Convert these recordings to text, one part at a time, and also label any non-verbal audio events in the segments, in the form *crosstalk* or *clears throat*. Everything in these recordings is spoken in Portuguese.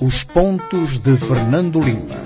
Os pontos de Fernando Lima.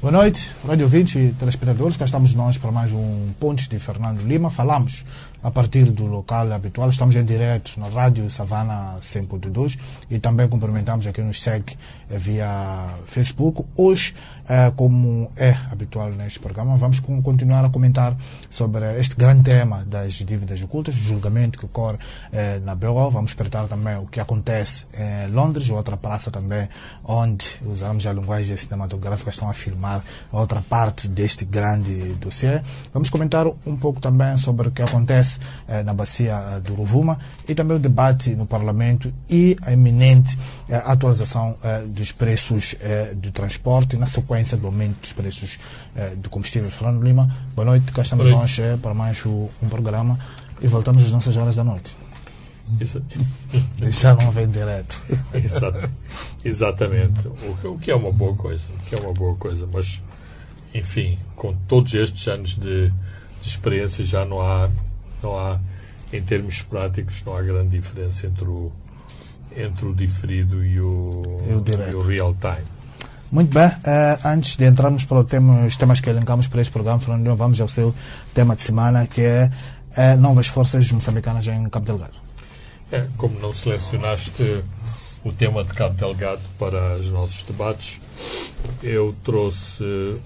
Boa noite, rádio ouvintes e telespectadores. Cá estamos nós para mais um Pontos de Fernando Lima. Falamos a partir do local habitual. Estamos em direto na Rádio Savana 100.2 e também cumprimentamos aqui nos segue via Facebook. Hoje, eh, como é habitual neste programa, vamos continuar a comentar sobre este grande tema das dívidas ocultas, o julgamento que ocorre eh, na BO. Vamos espreitar também o que acontece em Londres, outra praça também, onde usamos a linguagem cinematográfica, estão a filmar outra parte deste grande dossiê. Vamos comentar um pouco também sobre o que acontece eh, na bacia do Rovuma e também o debate no Parlamento e a iminente atualização dos preços do transporte na sequência do aumento dos preços do combustível. Fernando Lima, boa noite. Cá estamos nós para mais um programa e voltamos às nossas horas da noite. Isso. *laughs* Deixaram ver direto. Exato. Exatamente. O, o que é uma boa coisa. O que é uma boa coisa. Mas, enfim, com todos estes anos de, de experiência, já não há, não há, em termos práticos, não há grande diferença entre o, entre o diferido e o, E o o real time. Muito bem, eh, antes de entrarmos para o tema, os temas que elencamos para este programa, Fernando vamos ao seu tema de semana, que é eh, novas forças moçambicanas em Cabo Delgado. É, como não selecionaste o tema de Cabo Delgado para os nossos debates, eu trouxe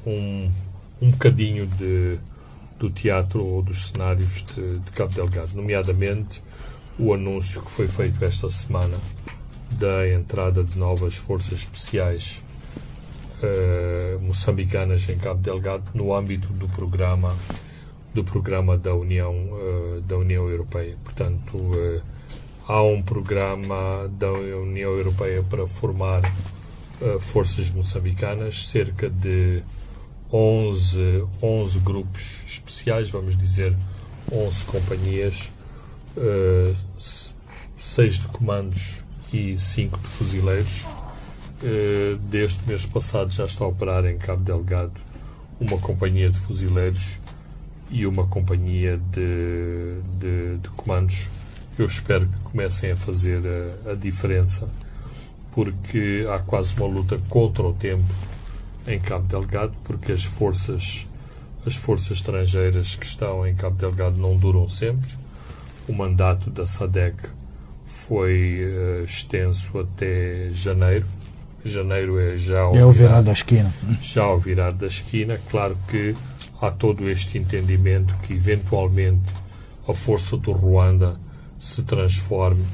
um, um bocadinho de, do teatro ou dos cenários de, de Cabo Delgado, nomeadamente o anúncio que foi feito esta semana da entrada de novas forças especiais eh, moçambicanas em Cabo Delgado no âmbito do programa do programa da União eh, da União Europeia. Portanto, eh, há um programa da União Europeia para formar forças moçambicanas, cerca de 11, 11 grupos especiais, vamos dizer 11 companhias, 6 de comandos e 5 de fuzileiros. Eh, Desde mês passado já está a operar em Cabo Delgado uma companhia de fuzileiros e uma companhia de, de, de comandos. Eu espero que comecem a fazer a, a diferença, porque há quase uma luta contra o tempo em Cabo Delgado, porque as forças as forças estrangeiras que estão em Cabo Delgado não duram sempre. O mandato da SADEC foi eh, extenso até janeiro. Janeiro é já ao É o virar- virar da esquina. já ao virar da esquina, claro que há todo este entendimento que eventualmente a força do Ruanda se transforme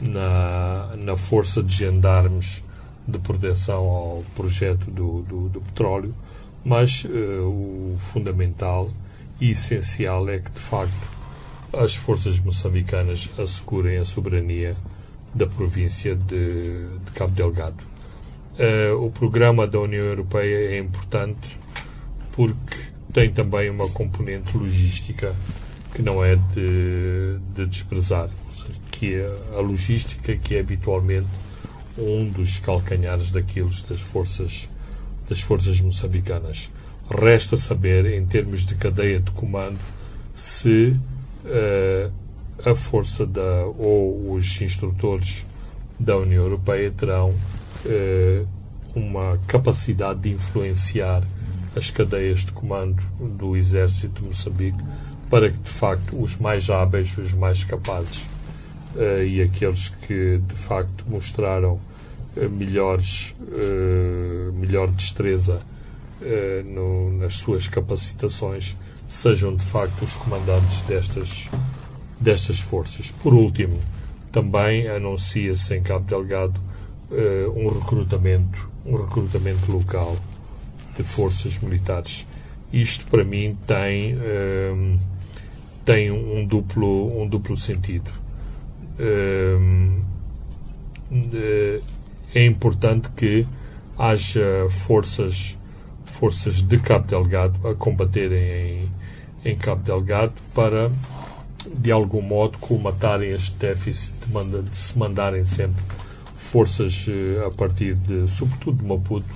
na, na força de gendarmes de proteção ao projeto do, do, do petróleo, mas eh, o fundamental e essencial é que, de facto, as forças moçambicanas assegurem a soberania da província de, de Cabo Delgado. Eh, o programa da União Europeia é importante porque tem também uma componente logística que não é de, de desprezar, que é a logística que é habitualmente um dos calcanhares daqueles das forças das forças moçambicanas. Resta saber, em termos de cadeia de comando, se eh, a força da ou os instrutores da União Europeia terão eh, uma capacidade de influenciar as cadeias de comando do Exército de Moçambique para que, de facto, os mais hábeis, os mais capazes eh, e aqueles que, de facto, mostraram melhores, eh, melhor destreza eh, no- nas suas capacitações sejam, de facto, os comandantes destas, destas forças. Por último, também anuncia-se em Cabo Delgado eh, um recrutamento, um recrutamento local de forças militares. Isto para mim tem ehm, tem um duplo um duplo sentido. Ehm, eh, é importante que haja forças forças de Cabo Delgado a combaterem em, em Cabo Delgado para de algum modo colmatarem este déficit de, manda- de se mandarem sempre forças eh, a partir de, sobretudo de Maputo,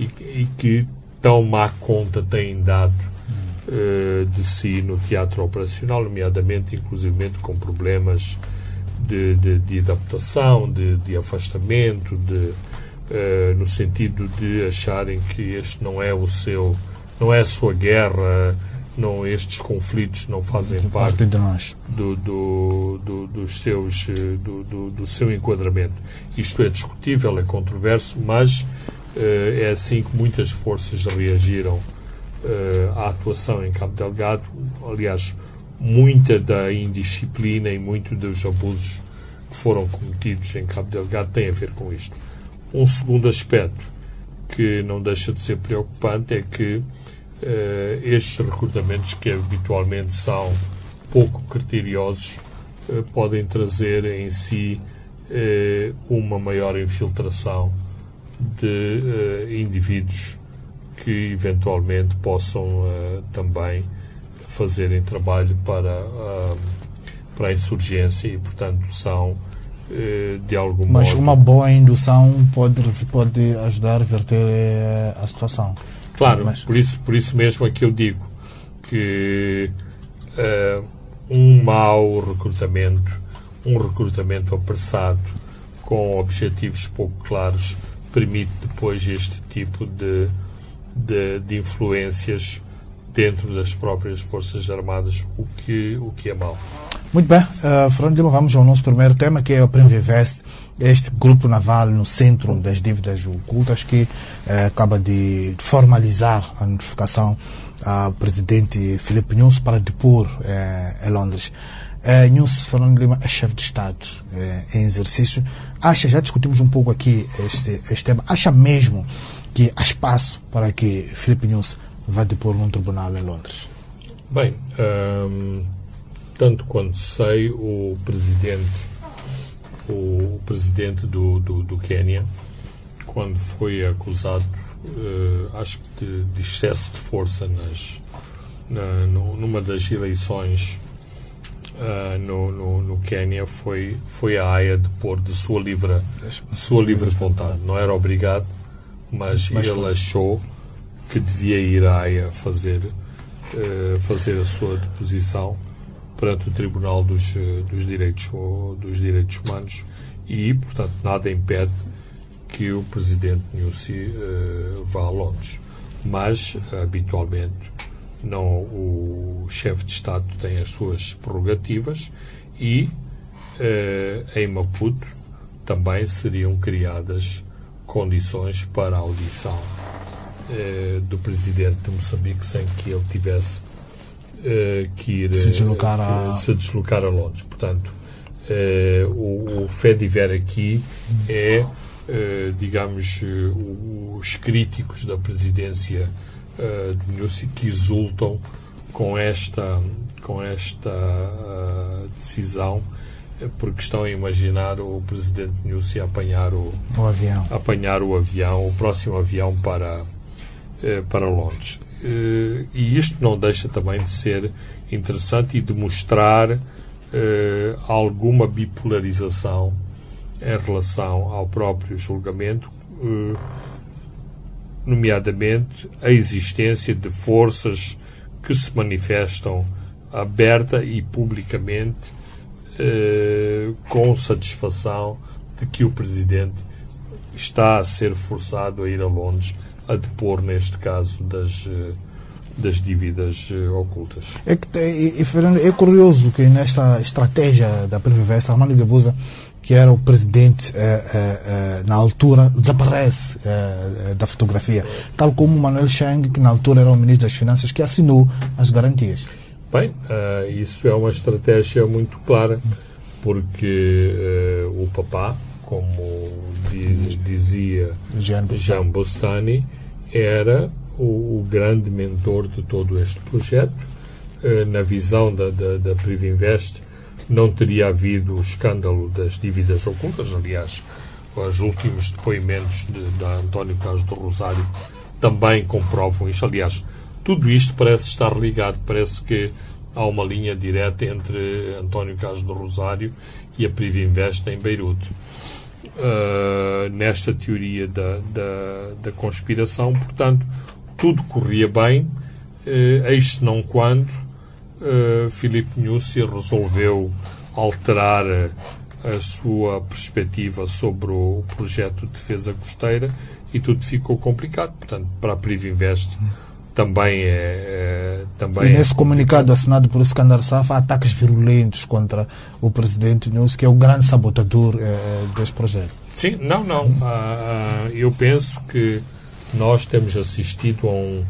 e, e que tão má conta têm dado uh, de si no teatro operacional, nomeadamente, inclusivamente, com problemas de, de, de adaptação, de, de afastamento, de, uh, no sentido de acharem que este não é o seu, não é a sua guerra, não estes conflitos não fazem parte, de nós. Do, do, do, dos seus, do, do, do, seu enquadramento. Isto é discutível, é controverso, mas uh, é assim que muitas forças reagiram uh, à atuação em Cabo Delgado. Aliás, muita da indisciplina e muito dos abusos que foram cometidos em Cabo Delgado tem a ver com isto. Um segundo aspecto que não deixa de ser preocupante é que uh, estes recrutamentos, que habitualmente são pouco criteriosos, uh, podem trazer em si uh, uma maior infiltração de indivíduos que eventualmente possam também fazerem trabalho para, para a insurgência e, portanto, são de algum Mas modo... uma boa indução pode, pode ajudar a reverter a situação. Claro, mas... por, isso, por isso mesmo é que eu digo que uh, um mau recrutamento, um recrutamento apressado com objetivos pouco claros, permite depois este tipo de, de, de influências dentro das próprias Forças Armadas, o que, o que é mau. Muito bem, uh, Fernando Lima, vamos ao nosso primeiro tema, que é o Primvivest este grupo naval no centro das dívidas ocultas que eh, acaba de formalizar a notificação ao presidente Filipe Nunes para depor eh, em Londres. Eh, Nunes Fernando Lima é chefe de Estado eh, em exercício. Acha, já discutimos um pouco aqui este, este tema, acha mesmo que há espaço para que Filipe Nunes vá depor num tribunal em Londres? Bem, hum, tanto quanto sei, o presidente o presidente do, do, do Quênia, quando foi acusado, uh, acho que de, de, excesso de força nas, na, numa das eleições uh, no, no, no Quênia, foi, foi a AIA de pôr de sua livre, de sua livre vontade. Não era obrigado, mas, mas ele achou que devia ir à AIA fazer, uh, fazer a sua deposição perante o Tribunal dos, eh, dos, Direitos, dos Direitos Humanos e, portanto, nada impede que o Presidente Nussi uh, vá a Londres. Mas, habitualmente, não, o chefe de Estado tem as suas prerrogativas e em Maputo também seriam criadas condições para a audição uh, do Presidente de Moçambique sem que ele tivesse uh, que ir se deslocar, a... se deslocar a Londres. Portanto, uh, o, o Fediver aqui é, digamos, os críticos da presidência de Nussi que exultam com esta, com esta decisão porque estão a imaginar o presidente Nussi apanhar o, o avião. apanhar o avião, o próximo avião para, para Londres. Uh, e isto não deixa também de ser interessante e de mostrar uh, alguma bipolarização em relação ao próprio julgamento, nomeadamente a existência de forças que se manifestam aberta e publicamente com satisfação de que o Presidente está a ser forçado a ir a Londres a depor, neste caso, das, eh, das dívidas eh, ocultas. É, que, e, Fernando, é curioso que nesta estratégia da Previvência, Armando Gabusa, que era o presidente eh, eh, na altura, desaparece eh, da fotografia, tal como Manuel Chang, que na altura era o ministro das Finanças, que assinou as garantias. Bem, uh, isso é uma estratégia muito clara, porque uh, o papá, como dizia Jean Bostani, era o, o, grande mentor de todo este projeto. Uh, na visão da, da, da Privinvest, não teria havido o escândalo das dívidas ocultas. Aliás, os últimos depoimentos de, da António Carlos do Rosário também comprovam isto. Aliás, tudo isto parece estar ligado, parece que há uma linha direta entre António Carlos do Rosário e a Privinvest em Beirute uh, nesta teoria da, da, da, conspiração. Portanto, tudo corria bem. eis não quando Filipe Nussi resolveu alterar a sua perspectiva sobre o projeto de defesa costeira e tudo ficou complicado. Portanto, para a Privinvest também é. é também e nesse é comunicado assinado por Skandar Safa, há ataques virulentos contra o presidente Nunes, que é o grande sabotador é, desse projeto. Sim, não, não. Ah, ah, eu penso que nós temos assistido a um,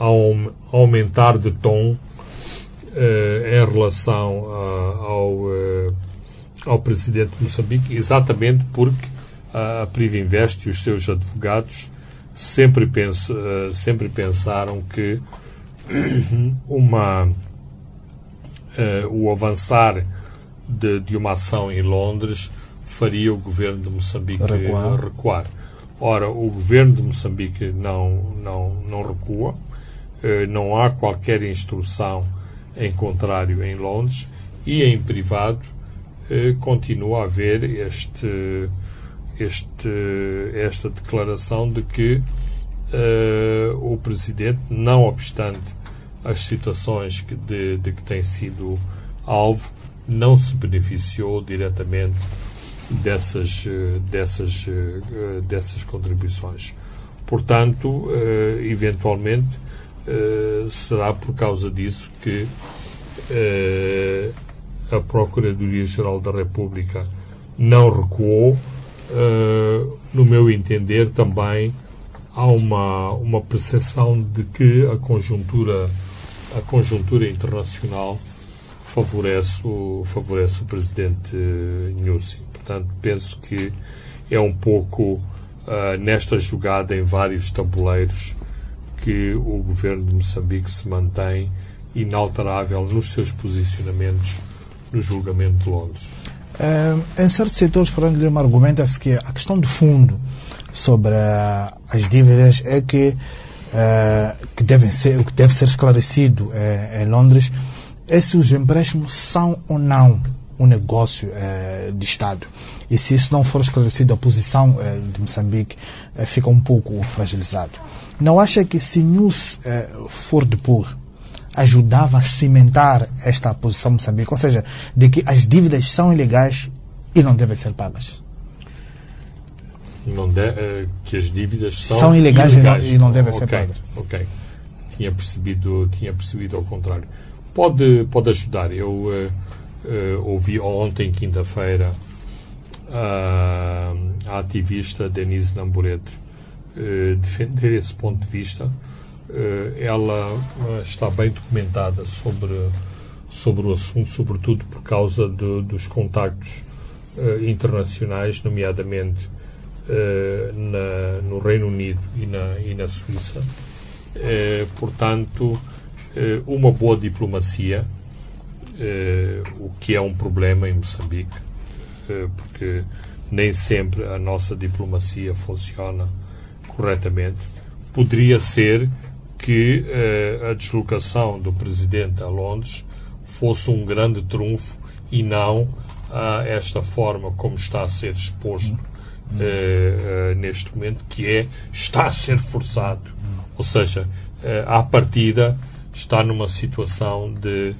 a um aumentar de tom eh, em relação a, ao, eh, ao presidente de Moçambique, exatamente porque a Privinvest e os seus advogados sempre, penso, sempre pensaram que *clears throat* uma, uh, o avançar de, de, uma ação em Londres faria o governo de Moçambique recuar. recuar. Ora, o governo de Moçambique não, não, não recua, uh, não há qualquer instrução em contrário em Londres e em privado continua a haver este este, esta declaração de que uh, o Presidente, não obstante as situações que de, de, que tem sido alvo, não se beneficiou diretamente dessas, eh, dessas, uh, dessas contribuições. Portanto, uh, eventualmente, será por causa disso que a Procuradoria-Geral da República não recuou uh, no meu entender, também há uma, uma percepção de que a conjuntura, a conjuntura internacional favorece o, favorece o presidente Nussi. Portanto, penso que é um pouco uh, nesta jogada em vários tabuleiros que o governo de Moçambique se mantém inalterável nos seus posicionamentos no julgamento de Londres. Uh, em certos setores, Fernando Lima argumenta-se que a questão de fundo sobre uh, as dívidas é que, uh, que, devem ser, que deve ser esclarecido eh, em Londres é se os empréstimos são ou não um negócio de Estado. E se isso não for esclarecido, a posição de Moçambique fica um pouco fragilizada. Não acha que se News for depor ajudava a cimentar esta posição de Moçambique, ou seja, de que as dívidas são ilegais e não devem ser pagas. Não de, uh, que as dívidas são, são ilegais, ilegais. E, não, e não devem okay, ser pagas. Ok, tinha percebido, tinha percebido ao contrário. Pode, pode ajudar. Eu uh, uh, ouvi ontem, quinta-feira, a ativista Denise Namburete defender esse ponto de vista eh, ela eh, está bem documentada sobre, sobre o assunto, sobretudo por causa de, dos contactos uh, internacionais, nomeadamente na, no Reino Unido e na, e na Suíça. Portanto, uma boa diplomacia, o que é um problema em Moçambique, porque nem sempre a nossa diplomacia funciona corretamente, poderia ser que uh, a deslocação do presidente a Londres fosse um grande trunfo e não uh, esta forma como está a ser exposto uh, neste momento, que é está a ser forçado. Ou seja, à partida está numa situação de,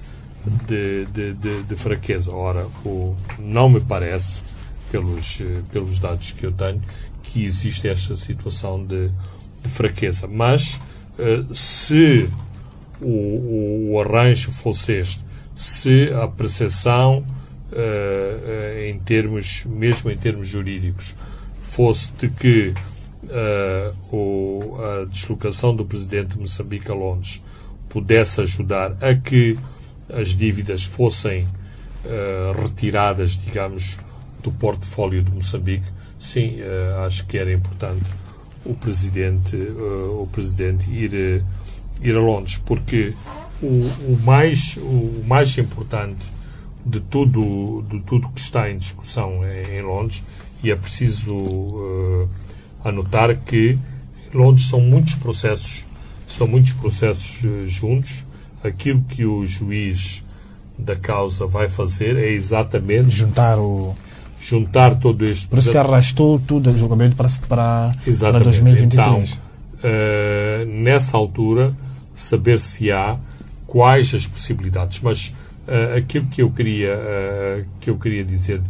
de, de, de, de fraqueza. Ora, o, não me parece, pelos, pelos dados que eu tenho, que existe esta situação de, de fraqueza. Mas eh, se o, o, arranjo fosse este, se a percepção uh, em termos, mesmo em termos jurídicos, fosse de que a deslocação do presidente de Moçambique a Londres pudesse ajudar a que as dívidas fossem retiradas, digamos, do portfólio de Moçambique, sim, acho que era importante o presidente, uh, o presidente ir, uh, ir a Londres, porque o, o, mais, o mais importante de tudo, de tudo que está em discussão em, em Londres, e é preciso uh, anotar que em Londres são muitos processos, são muitos processos juntos. Aquilo que o juiz da causa vai fazer é exatamente juntar o juntar todo este. Por isso que arrastou tudo o julgamento para, para, para 2023. Então, uh, nessa altura, saber se há quais as possibilidades. Mas uh, aquilo que eu queria uh, que eu queria dizer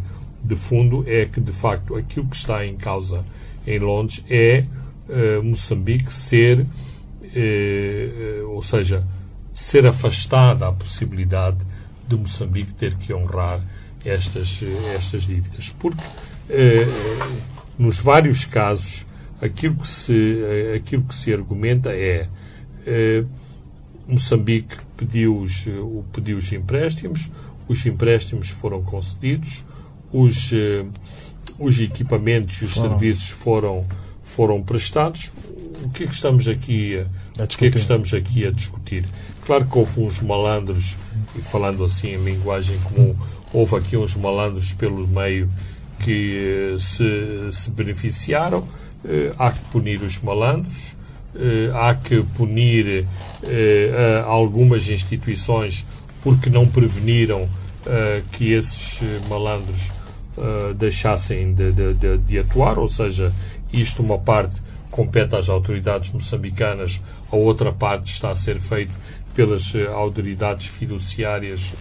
de fundo é que de facto aquilo que está em causa em Londres é Moçambique ser, ou seja, ser afastada a possibilidade de Moçambique ter que honrar estas estas dívidas, porque nos vários casos aquilo que se aquilo que se argumenta é Moçambique pediu os, pediu os empréstimos, os empréstimos foram concedidos, os, eh, os equipamentos e os foram. serviços foram, foram prestados. O que é que estamos aqui a, a o que é que estamos aqui a discutir? Claro que houve uns malandros, e falando assim em linguagem comum, houve aqui uns malandros pelo meio que eh, se, se beneficiaram. Eh, há que punir os malandros eh, há que punir algumas instituições porque não preveniram que esses malandros deixassem de, de, de, de, atuar, ou seja, isto uma parte compete às autoridades moçambicanas, a outra parte está a ser feito pelas autoridades fiduciárias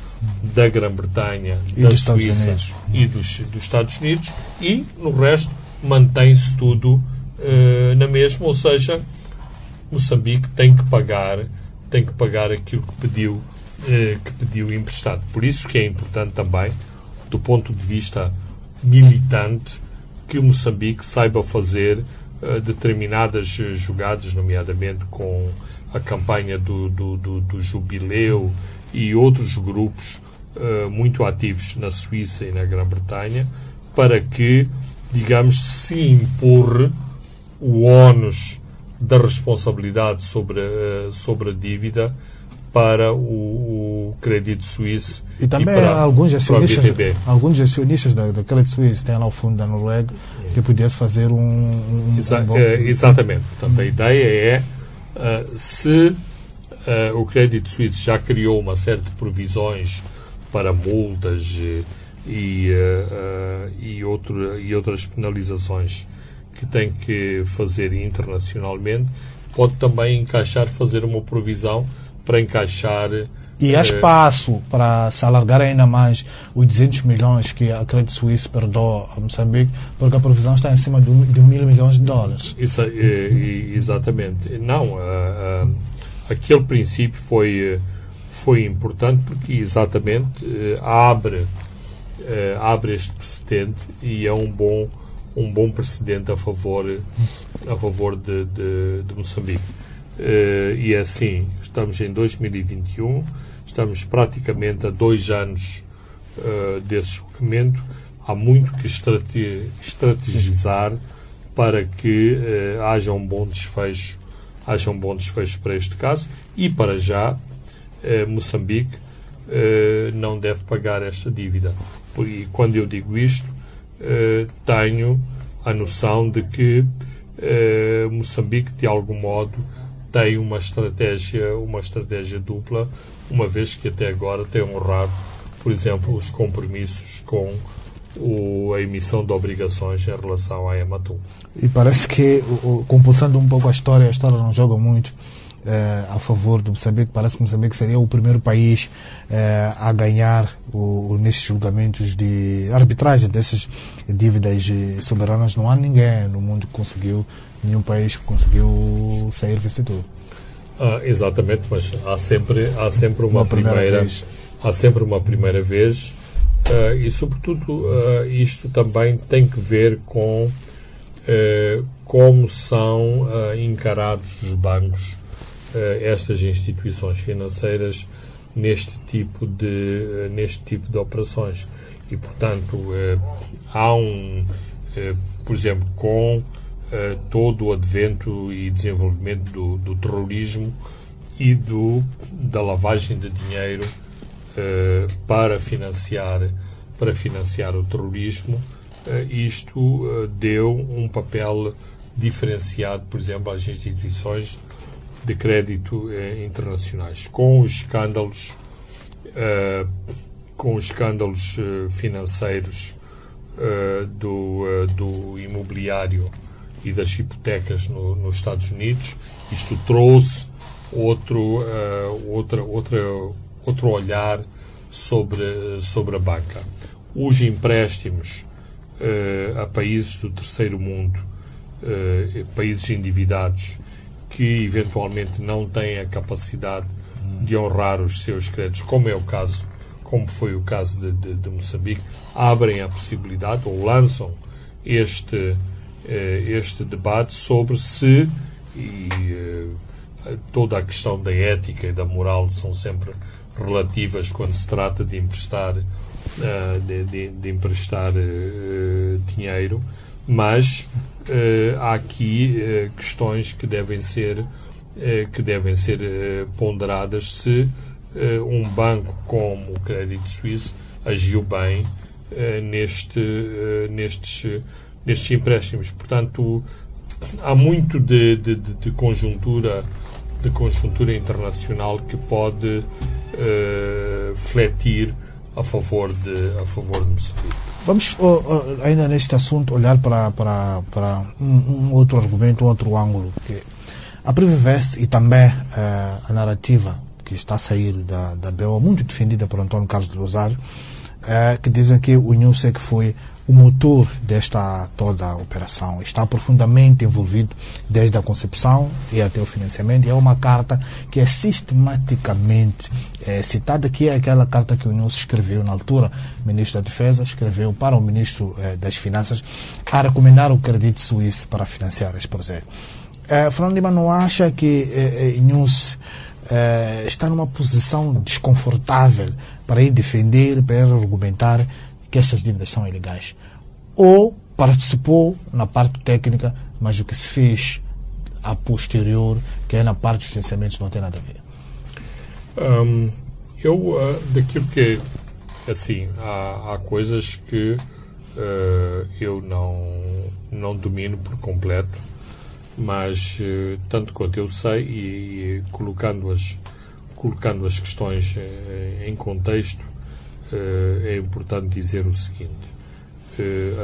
da Grã-Bretanha, da Suíça e dos, dos, Estados Unidos, e no resto mantém-se tudo uh, na mesma, ou seja, Moçambique tem que pagar, tem que pagar aquilo que pediu, eh, que pediu emprestado. Por isso que é importante também, do ponto de vista militante, que o Moçambique saiba fazer eh, determinadas jogadas, nomeadamente com a campanha do, do, do, do Jubileu e outros grupos uh, muito ativos na Suíça e na Grã-Bretanha, para que, digamos, se impor o ónus da responsabilidade sobre, a, sobre a dívida para o, o crédito suíço e também e para, alguns acionistas alguns acionistas da, da crédito suíço. Têm lá o fundo da Noruega que pudesse fazer um, um, Exa um bom... é, exatamente. Portanto a ideia é uh, se uh, o crédito suíço já criou uma série de provisões para multas e, uh, e, outro, e outras penalizações que tem que fazer internacionalmente, pode também encaixar, fazer uma provisão para encaixar. E há eh, espaço para se alargar ainda mais os 200 milhões que a Credit Suisse perdoa a Moçambique, porque a provisão está em cima de, de mil milhões de dólares. Isso, é, exatamente. Não, aquele princípio foi, foi importante porque exatamente eh, abre, eh, abre este precedente e é um bom um bom precedente a favor, a favor de, de, de Moçambique. Uh, e é assim, estamos em 2021, estamos praticamente a dois anos uh, desse julgamento. Há muito que estrate estrategizar para que uh, haja um bom desfecho, haja um bom desfecho para este caso e para já Moçambique não deve pagar esta dívida. E quando eu digo isto, tenho a noção de que Moçambique, de algum modo, tem uma estratégia, uma estratégia dupla, uma vez que até agora tem honrado, por exemplo, os compromissos com o, a emissão de obrigações em relação à Ematum. E parece que, compulsando um pouco a história, a história não joga muito eh, a favor de Moçambique. Parece que Moçambique seria o primeiro país eh, a ganhar o, nesses julgamentos de arbitragem dessas dívidas soberanas. Não há ninguém no mundo que conseguiu, nenhum país que conseguiu sair vencedor. Ah, exatamente, mas há sempre, há sempre uma, uma primeira, primeira vez. há sempre uma primeira vez uh, e sobretudo uh, isto também tem que ver com uh, como são encarados os bancos estas instituições financeiras neste tipo de, neste tipo de operações. E, portanto, há um, por exemplo, com todo o advento e desenvolvimento do, do terrorismo e do, da lavagem de dinheiro para financiar para financiar o terrorismo. Isto deu um papel diferenciado por exemplo às instituições de crédito eh, internacionais, com os escândalos, eh, com os escândalos eh, financeiros eh, do, eh, do imobiliário e das hipotecas no, nos Estados Unidos. Isto trouxe outro, uh, outra, outra, outro olhar sobre, sobre a banca. Os empréstimos uh, a países do terceiro mundo, uh, países endividados, que eventualmente não têm a capacidade de honrar os seus créditos, como é o caso, como foi o caso de, de, de Moçambique, abrem a possibilidade ou lançam este, este debate sobre se e toda a questão da ética e da moral são sempre relativas quando se trata de emprestar, uh, de, de, de, emprestar dinheiro, mas há aqui questões que devem ser, que devem ser ponderadas se um banco como o Crédito Suíço agiu bem neste, nestes, nestes empréstimos. Portanto, há muito de, de, de conjuntura de conjuntura internacional que pode uh, fletir a favor de a favor de Moçambique. Vamos uh, uh, ainda neste assunto olhar para para, para um, um, outro argumento, outro ângulo que a Privivest e também uh, a narrativa que está a sair da da BO muito defendida por Antônio Carlos de Rosário, que dizem que o NUSEC foi o motor desta toda operação. Está profundamente envolvido desde a concepção e até o financiamento. E é uma carta que é sistematicamente é, citada, que é aquela carta que o Nilson escreveu na altura, o ministro da Defesa escreveu para o ministro é, das Finanças a recomendar o crédito suíço para financiar este projeto. É, Fernando Lima não acha que é, é, está numa posição desconfortável para ir defender, para ir argumentar que essas dívidas são ilegais. Ou participou na parte técnica, mas o que se fez a posterior, que é na parte dos financiamentos, não tem nada a ver. Um, eu, uh, daquilo que. Assim, há, há coisas que uh, eu não, não domino por completo, mas uh, tanto quanto eu sei, e, e colocando, as, colocando as questões em contexto, é importante dizer o seguinte: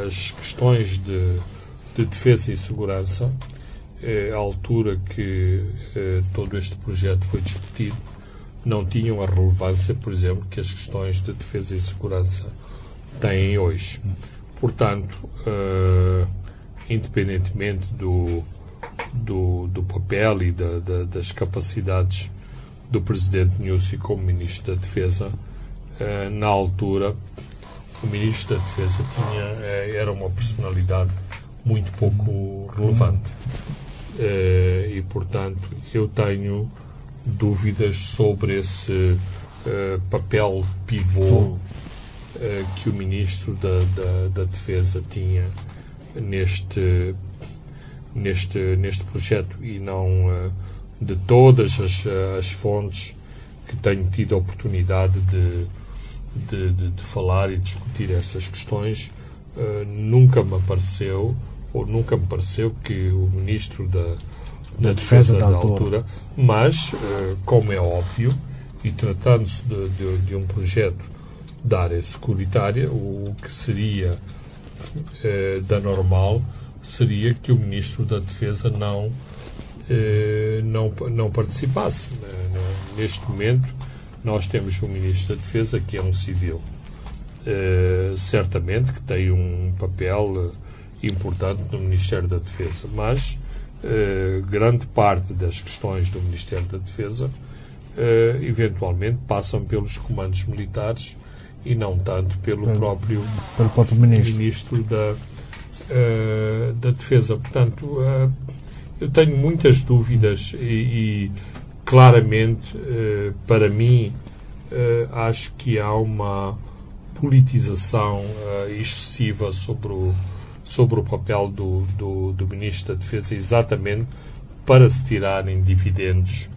as questões de, de defesa e segurança, à altura que todo este projeto foi discutido, não tinham a relevância, por exemplo, que as questões de defesa e segurança têm hoje. Portanto, independentemente do, do, do papel e da, da, das capacidades do Presidente Nussi como Ministro da Defesa, eh, na altura, o Ministro da Defesa tinha, eh, era uma personalidade muito pouco relevante. Eh, e, portanto, eu tenho dúvidas sobre esse papel pivô que o Ministro da, da, da Defesa tinha neste, neste, neste projeto e não de todas as, as fontes que tenho tido a oportunidade de, de, de, de falar e discutir essas questões, uh, nunca me apareceu, ou nunca me pareceu que o Ministro da, da Defesa, da, altura, mas, uh, como é óbvio, e tratando-se de, de, de, um projeto da área securitária, o que seria uh, da normal seria que o Ministro da Defesa não, não, não participasse. Neste momento, nós temos um Ministro da Defesa que é um civil. Uh, certamente que tem um papel uh, importante no Ministério da Defesa, mas uh, grande parte das questões do Ministério da Defesa eventualmente passam pelos comandos militares e não tanto pelo, pelo próprio, pelo próprio ministro, ministro da, da Defesa. Portanto, eu tenho muitas dúvidas e, e claramente, eh, para mim, eh, acho que há uma politização eh, excessiva sobre o, sobre o papel do, do, do Ministro da Defesa, exatamente para se tirarem dividendos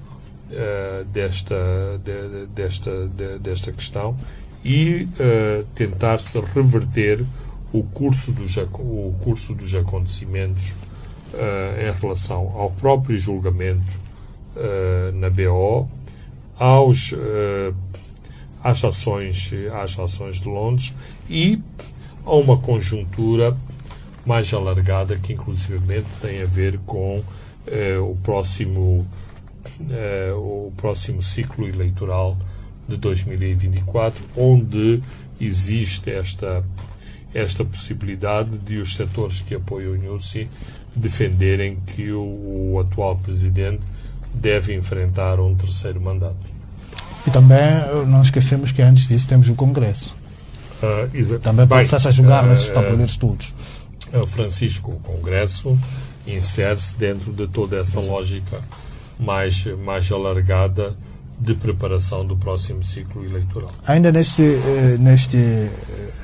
desta, de, desta, de, desta questão e tentar-se reverter o curso dos, o curso dos acontecimentos em relação ao próprio julgamento uh, na BO, aos, uh, às, ações, às ações de Londres e a uma conjuntura mais alargada que inclusivamente tem a ver com uh, o próximo o próximo ciclo eleitoral de 2024, onde existe esta, esta possibilidade de os setores que apoiam o NUSI defenderem que o, o atual presidente deve enfrentar um terceiro mandato. E também não esquecemos que antes disso temos o Congresso. Uh, também pode-se a jogar uh, nesses tabuleiros todos. Francisco, o Congresso insere-se dentro de toda essa lógica mais, mais alargada de preparação do próximo ciclo eleitoral. Ainda neste, eh, neste, eh,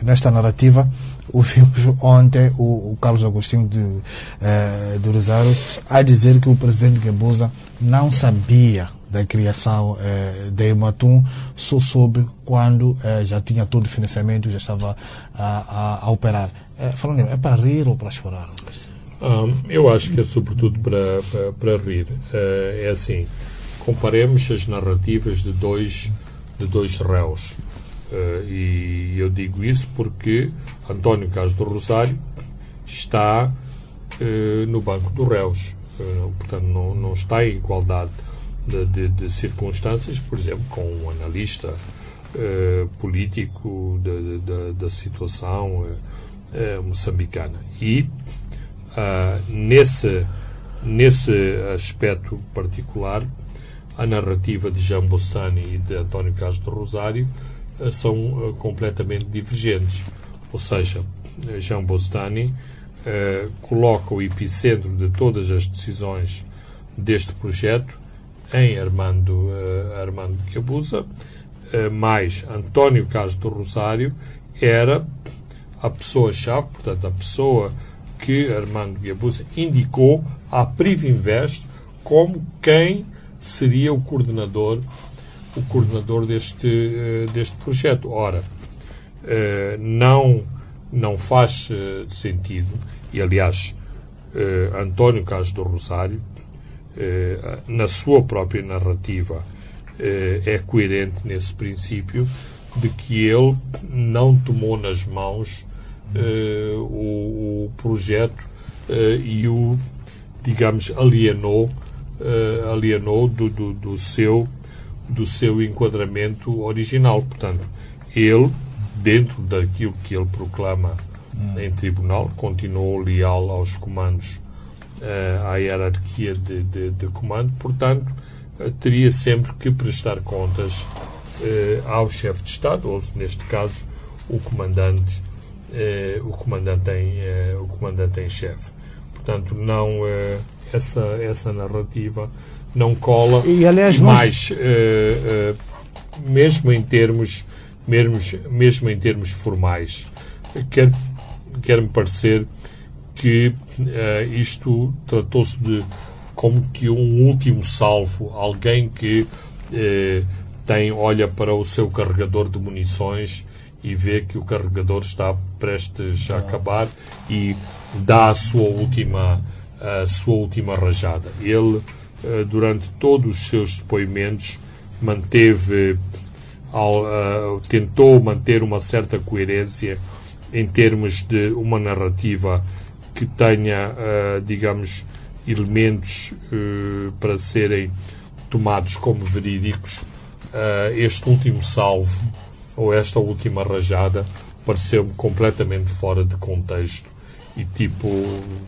nesta narrativa, ouvimos ontem o, o Carlos Agostinho de, uh, do Rosário a dizer que o presidente Gabusa não sabia da criação uh, da Ematum, só soube quando uh, já tinha todo o financiamento, já estava a, a, a operar. Uh, falando, é para rir ou para chorar? Um, eu acho que é sobretudo para, para, para rir. Uh, é assim, comparemos as narrativas de dois, de dois réus. Uh, e eu digo isso porque António Carlos do Rosário está uh, no banco dos réus. portanto, não, não está em igualdade de, de, de circunstâncias, por exemplo, com um analista político da situação moçambicana. E Uh, nesse, nesse aspecto particular, a narrativa de Jean Bostani e de António Carlos do Rosário uh, são uh, completamente divergentes. Ou seja, Jean Bostani coloca o epicentro de todas as decisões deste projeto em Armando, Armando Cabuza, mais António Carlos do Rosário era a pessoa-chave, portanto, a pessoa que Armando Guiabusa indicou à Privinvest como quem seria o coordenador o coordenador deste, eh, deste projeto. Ora, eh, não, não faz eh, sentido, e aliás, António Carlos do Rosário, na sua própria narrativa, é coerente nesse princípio de que ele não tomou nas mãos o, o, projeto e o, digamos, alienou, uh, alienou do, do, do, seu, do seu enquadramento original. Portanto, ele, dentro daquilo que ele proclama hum. em tribunal, continuou leal aos comandos, à hierarquia de, de, de comando, portanto, teria sempre que prestar contas ao chefe de Estado, ou neste caso, o comandante o comandante em o comandante em chefe. Portanto, não essa essa narrativa não cola. E, aliás, e mais eh, eh, mesmo em termos mesmo, mesmo em termos formais quer quer me parecer que eh, isto tratou-se de como que um último salvo, alguém que tem olha para o seu carregador de munições e vê que o carregador está prestes a acabar e dá a sua última, a sua última rajada. Ele, eh, durante todos os seus depoimentos, manteve, eh, tentou manter uma certa coerência em termos de uma narrativa que tenha, eh, digamos, elementos para serem tomados como verídicos. Este último salvo ou esta última rajada pareceu-me completamente fora de contexto e tipo,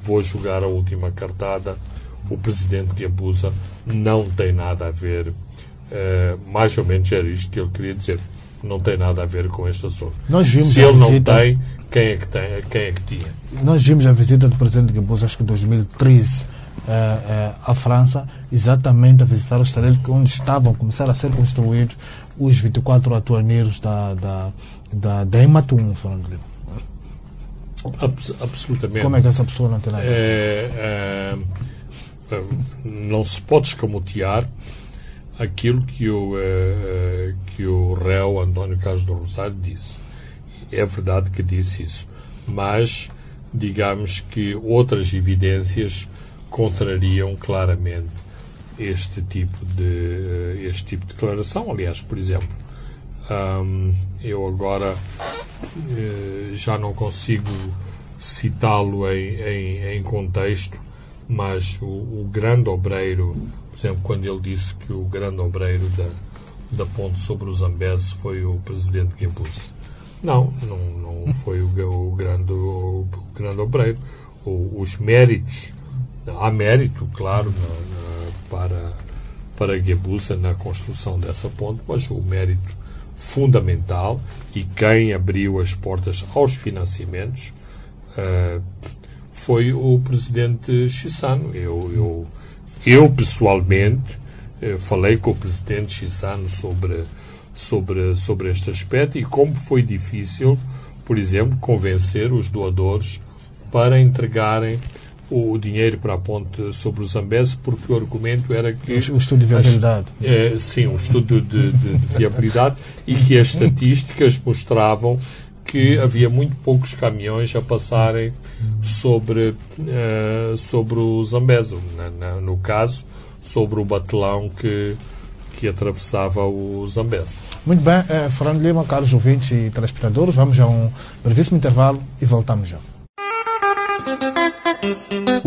vou jogar a última cartada, o presidente que abusa não tem nada a ver, uh, mais ou menos era isto que ele queria dizer, não tem nada a ver com este assunto. Nós vimos Se ele visita, não tem, quem é que tem, quem é que tinha? Nós vimos a visita do presidente Gabusa, acho que em 2013, uh, uh, à França, exatamente a visitar o estádio onde estavam a começar a ser construídos os 24 atuaneiros da, da, da, da Ematum, Fernando Lima. Abs absolutamente. Como é que essa pessoa não tem nada? É, é, é, não se pode escamotear aquilo que o, é, que o réu António Carlos do Rosário disse. É verdade que disse isso, mas digamos que outras evidências contrariam claramente este tipo de este tipo de declaração. Aliás, por exemplo, um, eu agora uh, já não consigo citá-lo em, em, em, contexto, mas o, o, grande obreiro Por exemplo, quando ele disse que o grande obreiro da, da ponte sobre o Zambeze foi o presidente Guimbuzi. Não, não, não foi o, o, grande, o, o grande obreiro. Os méritos, há mérito, claro, na, na, para, para Guimbuzi na construção dessa ponte, mas o mérito fundamental e quem abriu as portas aos financiamentos uh, foi o presidente Chissano. Eu, eu, eu pessoalmente, uh, falei com o presidente Chissano sobre, sobre, sobre este aspecto e como foi difícil, por exemplo, convencer os doadores para entregarem o dinheiro para a ponte sobre o Zambeze, porque o argumento era que. O estudo de viabilidade. As, é, sim, um estudo de, de, de, viabilidade e que as estatísticas mostravam que havia muito poucos caminhões a passarem sobre, uh, sobre o Zambeze, na, na, no caso, sobre o batelão que, que atravessava o Zambeze. Muito bem, eh, Fernando Lima, caros ouvintes e telespectadores, vamos a um brevíssimo intervalo e voltamos já.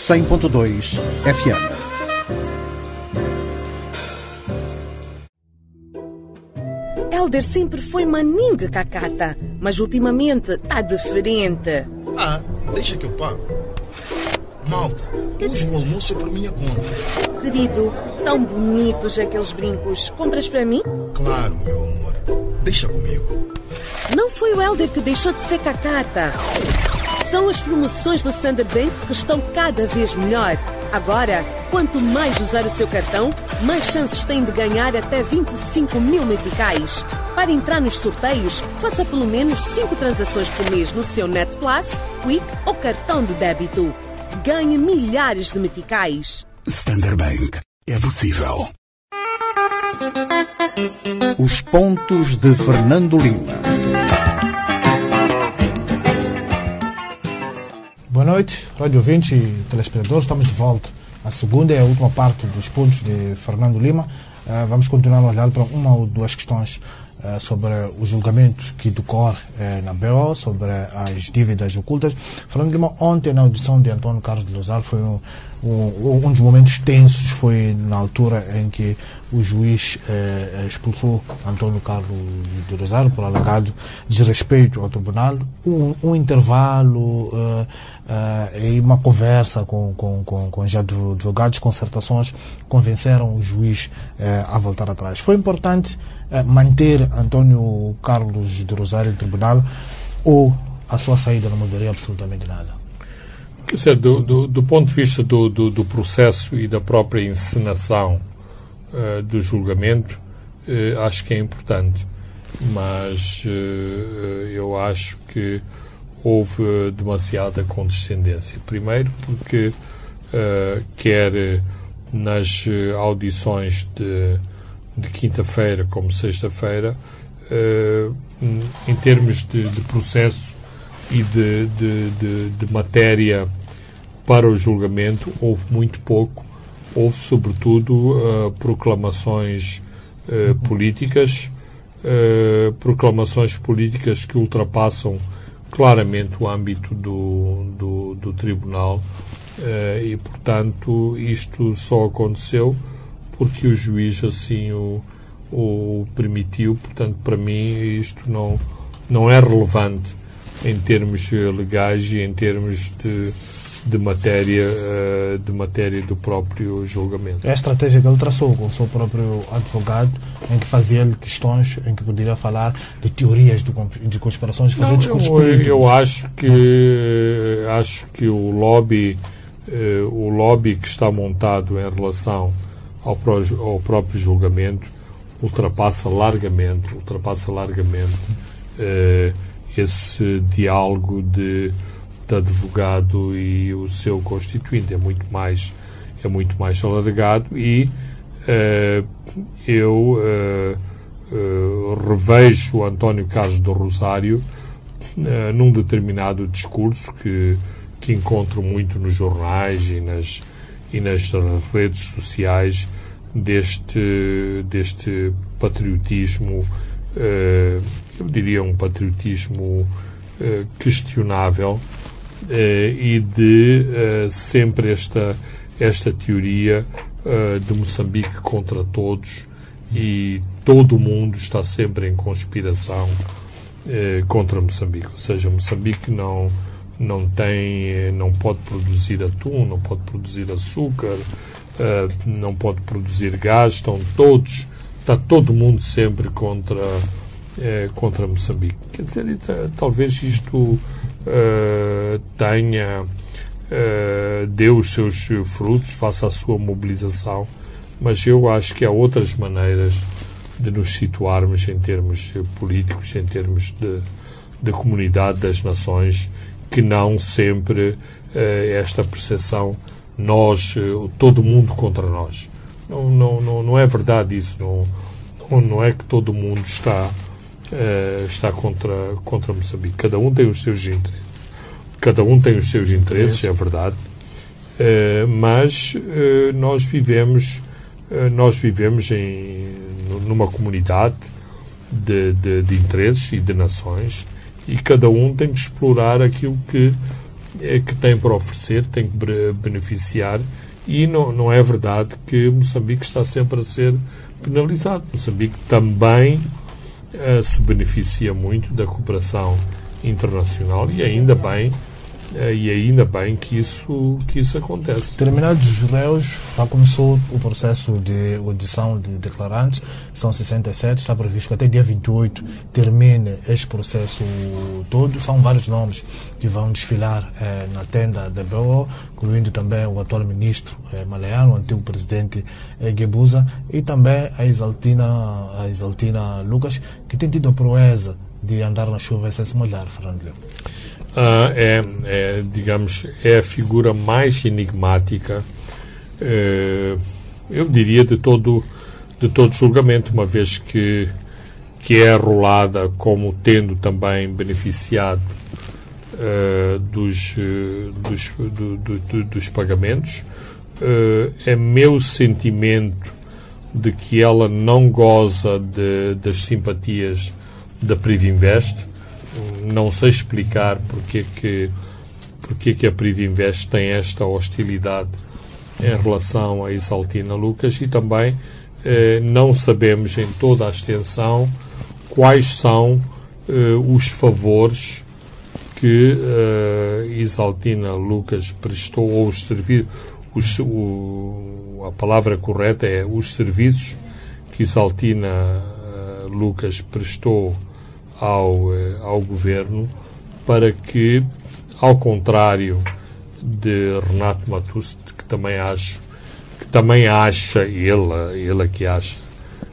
100.2 FM. Helder sempre foi maninga cacata, mas ultimamente tá diferente. Ah, deixa que eu pago. Malta, hoje o almoço é por minha conta. Querido, tão bonitos aqueles brincos. Compras para mim? Claro, meu amor. Deixa comigo. Não foi o Helder que deixou de ser cacata. São as promoções do Standard Bank que estão cada vez melhor. Agora, quanto mais usar o seu cartão, mais chances tem de ganhar até 25 mil meticais. Para entrar nos sorteios, faça pelo menos 5 transações por mês no seu Net Plus, Quick ou cartão de débito. Ganhe milhares de meticais. Standard Bank. É possível. Os pontos de Fernando Lima. Boa noite, Rádio 20 e telespectadores. Estamos de volta. A segunda e a última parte dos pontos de Fernando Lima. Uh, vamos continuar a olhar para uma ou duas questões sobre o julgamento que decorre uh, na BO, sobre as dívidas ocultas. Fernando Lima, ontem na audição de Antônio Carlos de Lozar foi um, um, um dos momentos tensos, foi na altura em que o juiz eh, expulsou Antônio Carlos de Rosário por alegado desrespeito ao tribunal. Um, um intervalo uh, uh, e uma conversa com, com, com, com os advogados, concertações, convenceram o juiz a voltar atrás. Foi importante manter Antônio Carlos de Rosário no tribunal ou a sua saída não mudaria absolutamente nada? Quer dizer, do, do, do ponto de vista do, do, do, processo e da própria encenação uh, do julgamento, uh, acho que é importante. Mas uh, eu acho que houve demasiada condescendência. Primeiro, porque quer nas audições de, de quinta-feira como sexta-feira, em termos de, de processo e de, de, de, matéria para o julgamento houve muito pouco. Houve, sobretudo, uh, proclamações uh, políticas, uh, proclamações políticas que ultrapassam claramente o âmbito do, do, do Tribunal e, portanto, isto só aconteceu porque o juiz assim o, o permitiu. Portanto, para mim, isto não, não é relevante em termos legais e em termos de de matéria, eh, de matéria do próprio julgamento. É a estratégia que ele traçou com o seu próprio advogado, em que fazia-lhe questões, em que poderia falar de teorias de conspirações, fazer Não, discursos eu, políticos. Eu acho que, acho que o lobby, eh, o lobby que está montado em relação ao, ao próprio julgamento ultrapassa largamente, ultrapassa largamente eh, esse diálogo de advogado e o seu constituinte. É muito mais é muito mais alargado e uh, eu uh, revejo o António Carlos do Rosário num determinado discurso que, que encontro muito nos jornais e nas, e nas redes sociais deste, deste patriotismo, eu diria um patriotismo questionável e de sempre esta, esta teoria de Moçambique contra todos e todo o mundo está sempre em conspiração contra Moçambique. Ou seja, Moçambique não não tem, eh, não pode produzir atum, não pode produzir açúcar, uh, não pode produzir gás, estão todos, está todo mundo sempre contra contra Moçambique. Quer dizer, talvez isto tenha deu os seus frutos, faça a sua mobilização, mas eu acho que há outras maneiras de nos situarmos em termos políticos, em termos de, de comunidade das nações, que não sempre uh, esta percepção nós, uh, todo mundo contra nós. Não, não, não, não é verdade isso. Não, não, é que todo mundo está, uh, está contra, contra Moçambique. Cada um tem os seus interesses cada um tem os seus interesses, é verdade, mas nós vivemos nós vivemos em numa comunidade de, de, de, interesses e de nações e cada um tem que explorar aquilo que que tem para oferecer, tem que beneficiar e não, não é verdade que Moçambique está sempre a ser penalizado. Moçambique também se beneficia muito da cooperação internacional e ainda bem e ainda bem que isso, que isso acontece. Terminados os réus, já começou o processo de audição de declarantes, são 67, está previsto que até dia 28 termine este processo todo. São vários nomes que vão desfilar eh, na tenda da BO, incluindo também o atual ministro eh, Maleano, o antigo presidente eh, Gebuza, e também a Isaltina, a Isaltina Lucas, que tem tido a proeza de andar na chuva sem se molhar, Fernando uh, é, é, digamos, é a figura mais enigmática, uh, eu diria, de todo, de todo julgamento, uma vez que, que é rolada como tendo também beneficiado uh, dos, dos, do, do, dos pagamentos. é meu sentimento de que ela não goza de, das simpatias da Privinvest, não sei explicar porque que, porque que a Privinvest tem esta hostilidade em relação a Isaltina Lucas e também eh, não sabemos em toda a extensão quais são eh, os favores que eh, Isaltina Lucas prestou ou os serviços a palavra correta é os serviços que Isaltina eh, Lucas prestou ao, eh, ao governo para que, ao contrário de Renato Matus, que também acho que também acha ele, ele que acha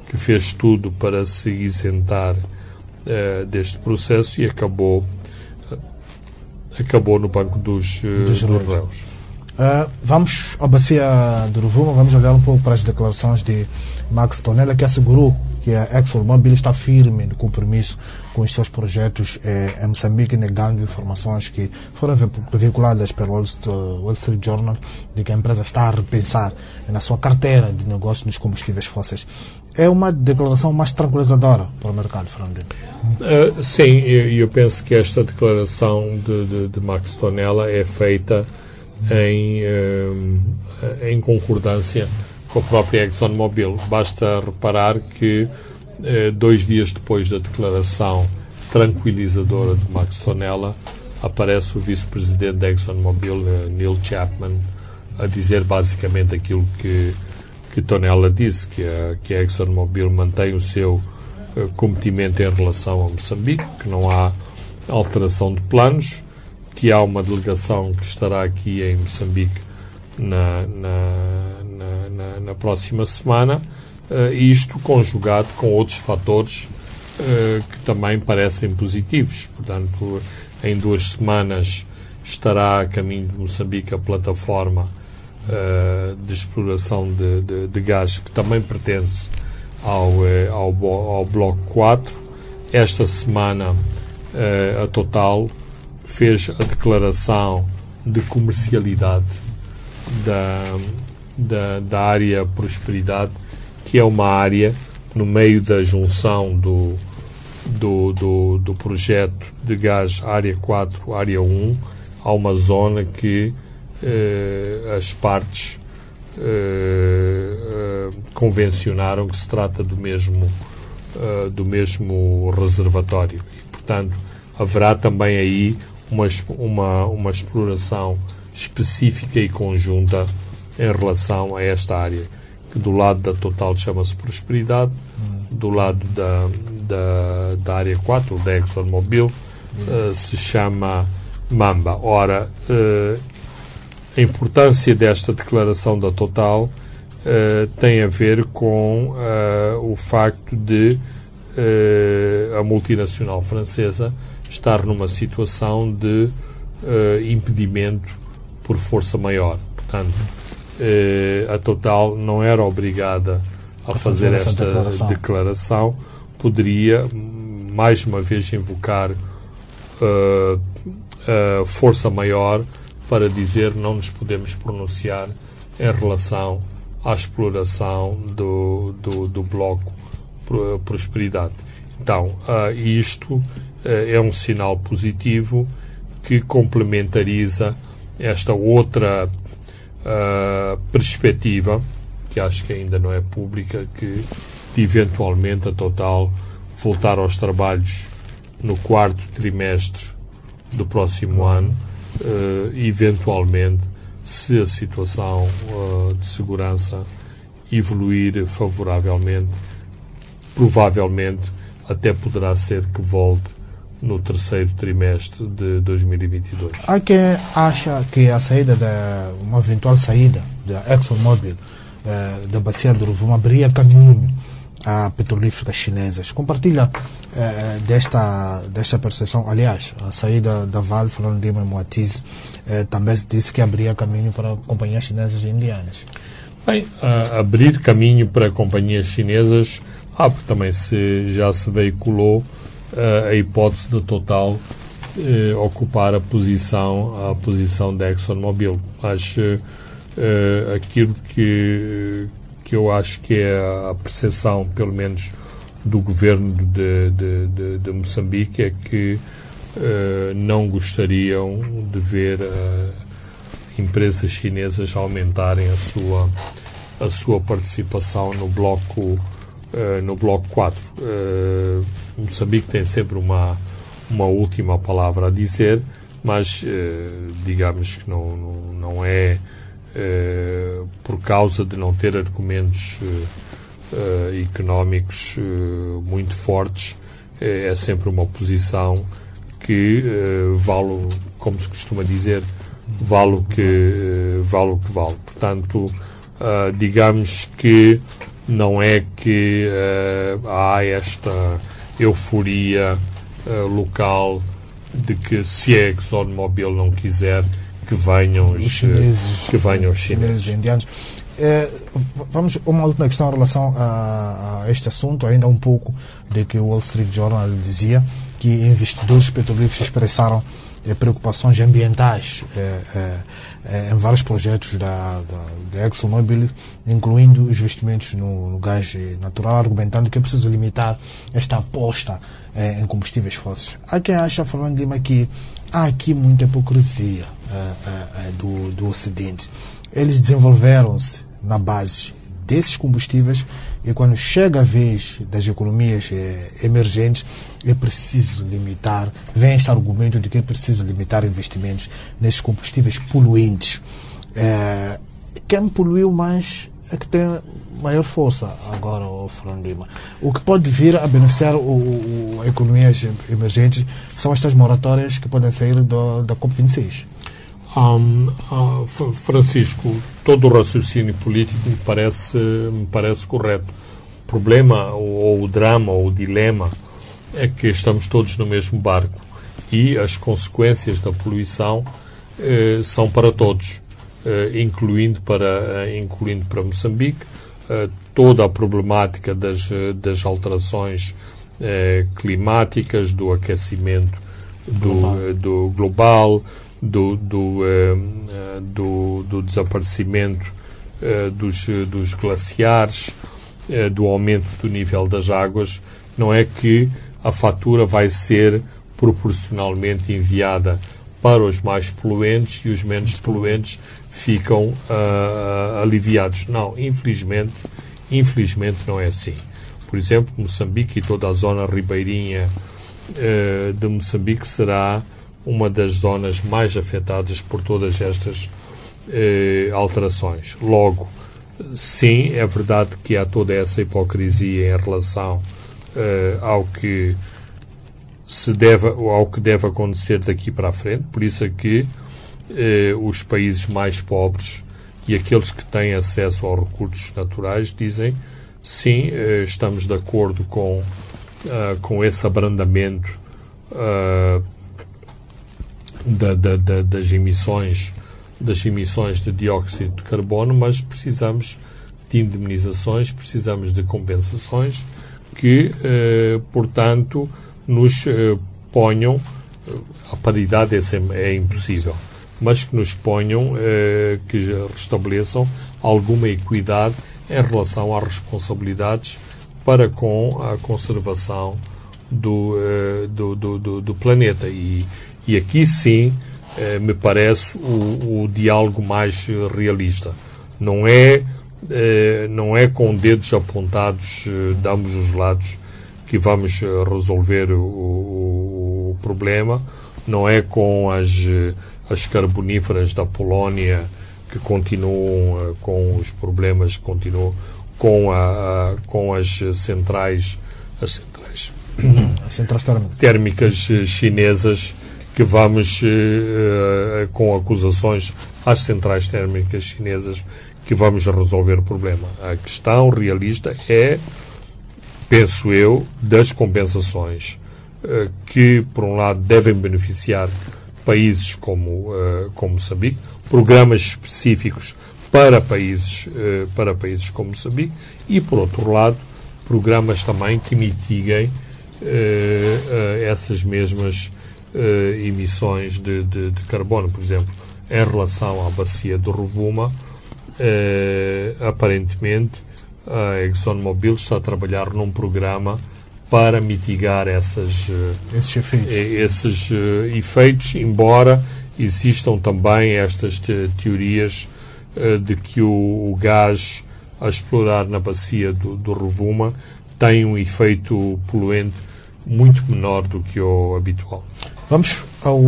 que fez tudo para se isentar uh, deste processo e acabou acabou no banco dos, uh, dos réus. Uh, vamos à bacia do Rovuma, vamos olhar um pouco para as declarações de Max Tonella, que assegurou que a ExxonMobil está firme no compromisso com os seus projetos eh, em Moçambique, negando informações que foram veiculadas pelo Wall Street Journal de que a empresa está a repensar na sua carteira de negócio nos combustíveis fósseis. É uma declaração mais tranquilizadora para o mercado, Fernando? Uh, sim, eu, eu, penso que esta declaração de, de, de Max Tonella é feita em, uh, em concordância com a própria ExxonMobil. Basta reparar que eh, dois dias depois da declaração tranquilizadora de Max Tonella, aparece o vice-presidente da ExxonMobil, eh, Neil Chapman, a dizer basicamente aquilo que, que Tonella disse, que a, que a ExxonMobil mantém o seu uh, cometimento em relação a Moçambique, que não há alteração de planos, que há uma delegação que estará aqui em Moçambique na, na, na, na, próxima semana, uh, isto conjugado com outros fatores uh, que também parecem positivos. Portanto, em duas semanas estará a caminho de Moçambique a plataforma uh, de exploração de, de, de, gás, que também pertence ao, ao, ao Bloco 4. Esta semana, a Total fez a declaração de comercialidade da, da, da área Prosperidade, que é uma área no meio da junção do, do, do, do projeto de gás Área 4, Área 1, há uma zona que eh, as partes eh, eh, convencionaram que se trata do mesmo, eh, do mesmo reservatório. E, portanto, haverá também aí uma, uma, uma exploração específica e conjunta em relação a esta área, que do lado da Total chama-se Prosperidade, do lado da, da, da área 4, da ExxonMobil, uh, se chama Mamba. Ora, uh, a importância desta declaração da Total uh, tem a ver com o facto de a multinacional francesa estar numa situação de impedimento por força maior. Portanto, a Total não era obrigada a fazer, esta declaração. declaração. poderia mais uma vez invocar uh, uh, força maior para dizer não nos podemos pronunciar em relação à exploração do, do, do bloco Prosperidade. Então, uh, isto uh, é um sinal positivo que complementariza esta outra uh, perspectiva que acho que ainda não é pública, que eventualmente a Total voltar aos trabalhos no quarto trimestre do próximo ano, uh, eventualmente, se a situação uh, de segurança evoluir favoravelmente, provavelmente até poderá ser que volte no terceiro trimestre de 2022. Há quem acha que a saída da uma eventual saída da ExxonMobil uh, da bacia do Rovuma abria caminho a petrolíferas chinesas. Compartilha uh, desta, desta percepção. Aliás, a saída da Vale, falando de Moatiz, uh, também disse que abria caminho para companhias chinesas e indianas. Bem, abrir caminho para companhias chinesas, ah, porque também se, já se veiculou a hipótese de Total ocupar a posição, a posição da ExxonMobil. Mas uh, aquilo que, que eu acho que é a percepção, pelo menos, do governo de, de, de, de Moçambique é que uh, não gostariam de ver empresas chinesas aumentarem a sua, a sua participação no bloco, no bloco 4. Moçambique tem sempre uma, uma última palavra a dizer, mas digamos que não, não, não é eh, por causa de não ter argumentos uh, económicos muito fortes, é sempre uma posição que vale, como se costuma dizer, vale o que, vale, o que vale. Portanto, digamos que não é que há esta euforia local de que se a ExxonMobil não quiser que venham os, chineses, que venham os chineses. chineses indianos. É, vamos uma última questão em relação a, a, este assunto, ainda um pouco de que o Wall Street Journal dizia que investidores petrolíferos expressaram é, preocupações ambientais é, em vários projetos da, da, da ExxonMobil, incluindo os investimentos no, no, gás natural, argumentando que é preciso limitar esta aposta em combustíveis fósseis. Há quem acha, de Lima, que há aqui muita hipocrisia uh, uh, do, do Ocidente. Eles desenvolveram-se na base desses combustíveis e quando chega a vez das economias eh, emergentes é preciso limitar, vem este argumento de que é preciso limitar investimentos nesses combustíveis poluentes. Eh, quem poluiu mais é que tem maior força agora, o Fernando Lima. O que pode vir a beneficiar o, o, economias emergentes são estas moratórias que podem sair do, da COP26. Um, uh, Francisco, todo o raciocínio político me parece, me parece correto. O problema, ou, o drama, ou o dilema, é que estamos todos no mesmo barco e as consequências da poluição eh, são para todos. incluindo, para, incluindo para Moçambique, toda a problemática das, das alterações climáticas, do aquecimento do, do global, do, do, do, do desaparecimento dos, dos glaciares, do aumento do nível das águas, não é que a fatura vai ser proporcionalmente enviada para os mais poluentes e os menos poluentes ficam uh, aliviados. Não, infelizmente, infelizmente não é assim. Por exemplo, Moçambique e toda a zona ribeirinha uh, de Moçambique será uma das zonas mais afetadas por todas estas uh, alterações. Logo, sim, é verdade que há toda essa hipocrisia em relação ao que se deve, ao que deve acontecer daqui para a frente. Por isso é que eh, os países mais pobres e aqueles que têm acesso aos recursos naturais dizem sim, eh, estamos de acordo com, uh, com esse abrandamento uh, da, da, da, das emissões das emissões de dióxido de carbono, mas precisamos de indemnizações, precisamos de compensações que, eh, portanto, nos eh, ponham, eh, a paridade é, sempre, é impossível, mas que nos ponham, eh, que restabeleçam alguma equidade em relação às responsabilidades para com a conservação do, do, do, do, do planeta. E, e aqui sim me parece o, o diálogo mais realista. Não é, não é com dedos apontados de ambos os lados que vamos eh, resolver o, o, problema. Não é com as, eh, as carboníferas da Polónia que continuam eh, com os problemas, continuam com, a, a, com as centrais, as centrais, as centrais térmicas chinesas que vamos uh, com acusações às centrais térmicas chinesas que vamos resolver o problema. A questão realista é penso eu, das compensações uh, que, por um lado, devem beneficiar países como, uh, como Moçambique, programas específicos para países, para países como Moçambique e, por outro lado, programas também que mitiguem essas mesmas emissões de, de, de, carbono. Por exemplo, em relação à bacia do Rovuma, aparentemente a ExxonMobil está a trabalhar num programa para mitigar essas, eh, esses efeitos. Eh, esses efeitos, embora existam também estas te teorias de que o, o, gás a explorar na bacia do, do Rovuma tem um efeito poluente muito menor do que o habitual. Vamos ao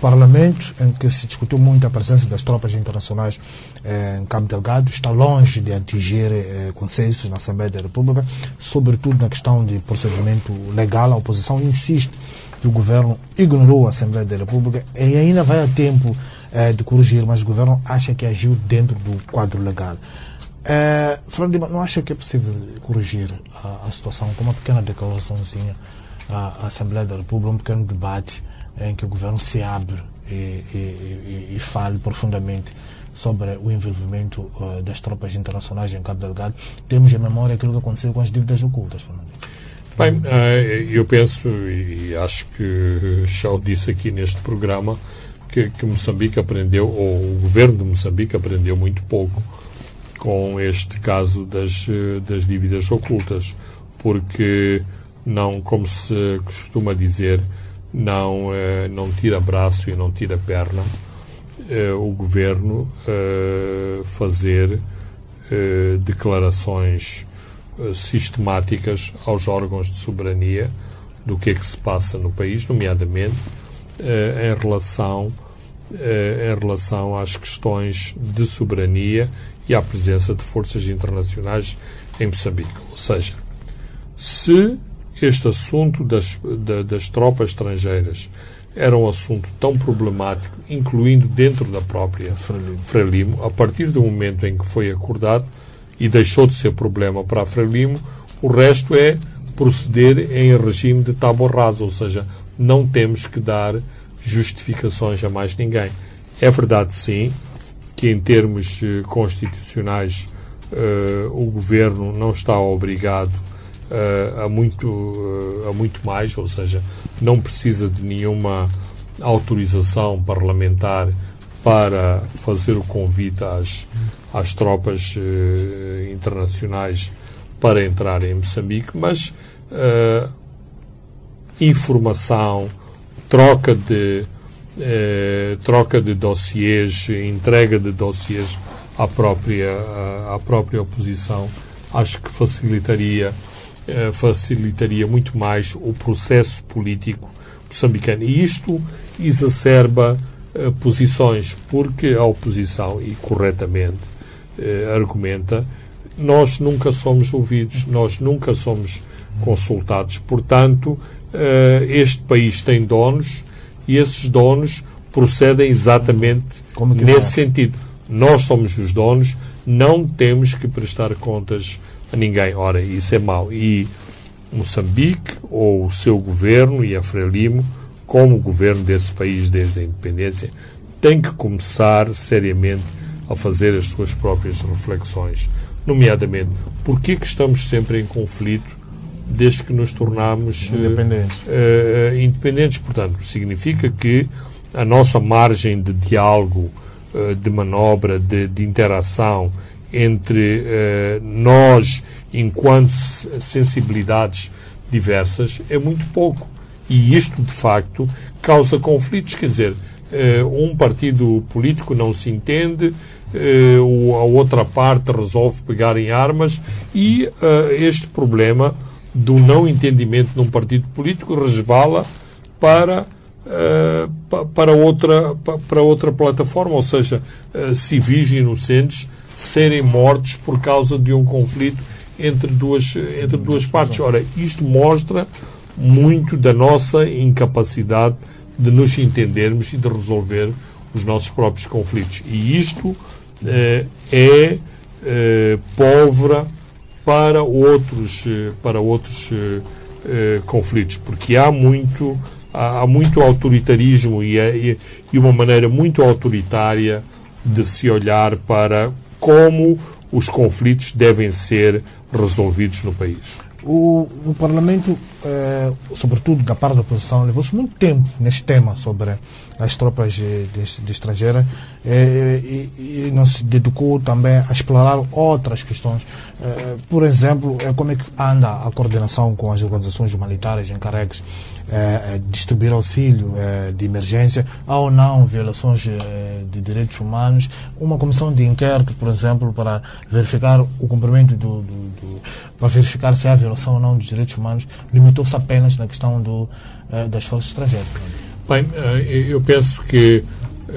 Parlamento, em que se discutiu muito a presença das tropas internacionais eh, em Cabo Delgado. Está longe de atingir eh, consensos na Assembleia da República, sobretudo na questão de procedimento legal. A oposição insiste que o governo ignorou a Assembleia da República e ainda vai a tempo eh, de corrigir, mas o governo acha que agiu dentro do quadro legal. Eh, Fernando não acha que é possível corrigir a, a situação com uma pequena declaraçãozinha à Assembleia da República, um pequeno debate em que o governo se abre e, e, e, fale profundamente sobre o envolvimento uh, das tropas internacionais em Cabo Delgado, temos em memória aquilo que aconteceu com as dívidas ocultas, Fernando. Bem, eh, eu penso e acho que já o disse aqui neste programa que, que Moçambique aprendeu, ou o governo de Moçambique aprendeu muito pouco com este caso das, eh, das dívidas ocultas, porque não, como se costuma dizer, não, eh, não tira braço e não tira perna eh, o governo eh, fazer declarações sistemáticas aos órgãos de soberania do que é que se passa no país, nomeadamente em relação em relação às questões de soberania e à presença de forças internacionais em Moçambique. Ou seja, se este assunto das, da, das tropas estrangeiras. Era um assunto tão problemático, incluindo dentro da própria Frelimo, a partir do momento em que foi acordado e deixou de ser problema para a Frelimo, o resto é proceder em regime de tábua rasa, ou seja, não temos que dar justificações a mais ninguém. É verdade, sim, que, em termos uh, constitucionais, uh, o governo não está obrigado a, muito, a muito mais, ou seja, não precisa de nenhuma autorização parlamentar para fazer o convite às, às tropas internacionais para entrar em Moçambique, mas informação, troca de eh, troca de dossiês, entrega de dossiês à própria, à, própria oposição, acho que facilitaria, eh, facilitaria muito mais o processo político moçambicano. E isto exacerba eh, posições, porque a oposição, e corretamente, eh, argumenta, nós nunca somos ouvidos, nós nunca somos consultados. Portanto, eh, este país tem donos e esses donos procedem exatamente nesse sentido. Nós somos os donos, não temos que prestar contas a ninguém. Ora, isso é mau. E Moçambique, ou o seu governo e a Frelimo, como governo desse país desde a independência, tem que começar seriamente a fazer as suas próprias reflexões. Nomeadamente, por que estamos sempre em conflito desde que nos tornamos eh, independentes. Uh, independentes. Portanto, significa que a nossa margem de diálogo, uh, de manobra, de, de interação entre uh, nós, enquanto sensibilidades diversas, é muito pouco. E isto, de facto, causa conflitos. Quer dizer, um partido político não se entende, a outra parte resolve pegar em armas e este problema do não entendimento num partido político resvala para para outra para outra plataforma, ou seja, civis inocentes serem mortos por causa de um conflito entre duas entre duas partes. Ora, isto mostra muito da nossa incapacidade de nos entendermos e de resolver os nossos próprios conflitos. E isto uh, é pólvora para outros, eh, para outros uh, uh, conflitos, porque há muito, há, há muito autoritarismo e, e, e, uma maneira muito autoritária de se olhar para como os conflitos devem ser resolvidos no país. O, o Parlamento, sobretudo da parte da oposição, levou-se muito tempo neste tema sobre as tropas de, de, de estrangeiras eh, e, e, não se dedicou também a explorar outras questões. Eh, por exemplo, é como é que anda a coordenação com as organizações humanitárias encarregues é, distribuir auxílio é, de emergência, há ou não violações é, de direitos humanos, uma comissão de inquérito, por exemplo, para verificar o cumprimento do, do, do para verificar se há violação ou não dos direitos humanos, limitou-se apenas na questão do, das forças estrangeiras. Bem, eu penso que,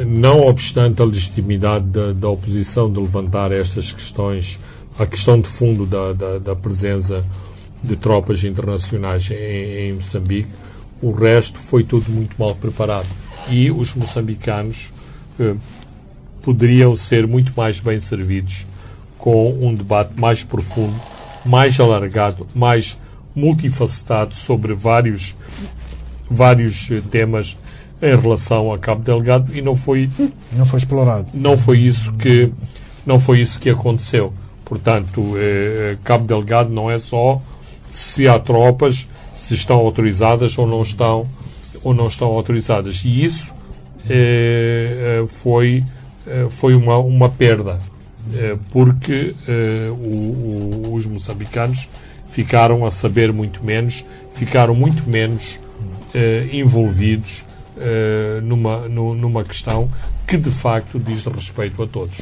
não obstante a legitimidade da, da oposição de levantar estas questões, a questão de fundo da, da, da presença de tropas internacionais em, em Moçambique, o resto foi tudo muito mal preparado. E os moçambicanos eh, poderiam ser muito mais bem servidos com um debate mais profundo, mais alargado, mais multifacetado sobre vários, vários eh, temas em relação a Cabo Delgado e não foi não foi explorado. não foi isso que não foi isso que aconteceu. Portanto eh, Cabo Delgado não é só se há tropas se estão autorizadas ou não estão ou não estão autorizadas. E isso eh, eh foi eh, foi uma uma perda eh, porque eh, o, o, os moçambicanos ficaram a saber muito menos ficaram muito menos envolvidos numa numa questão que de facto diz respeito a todos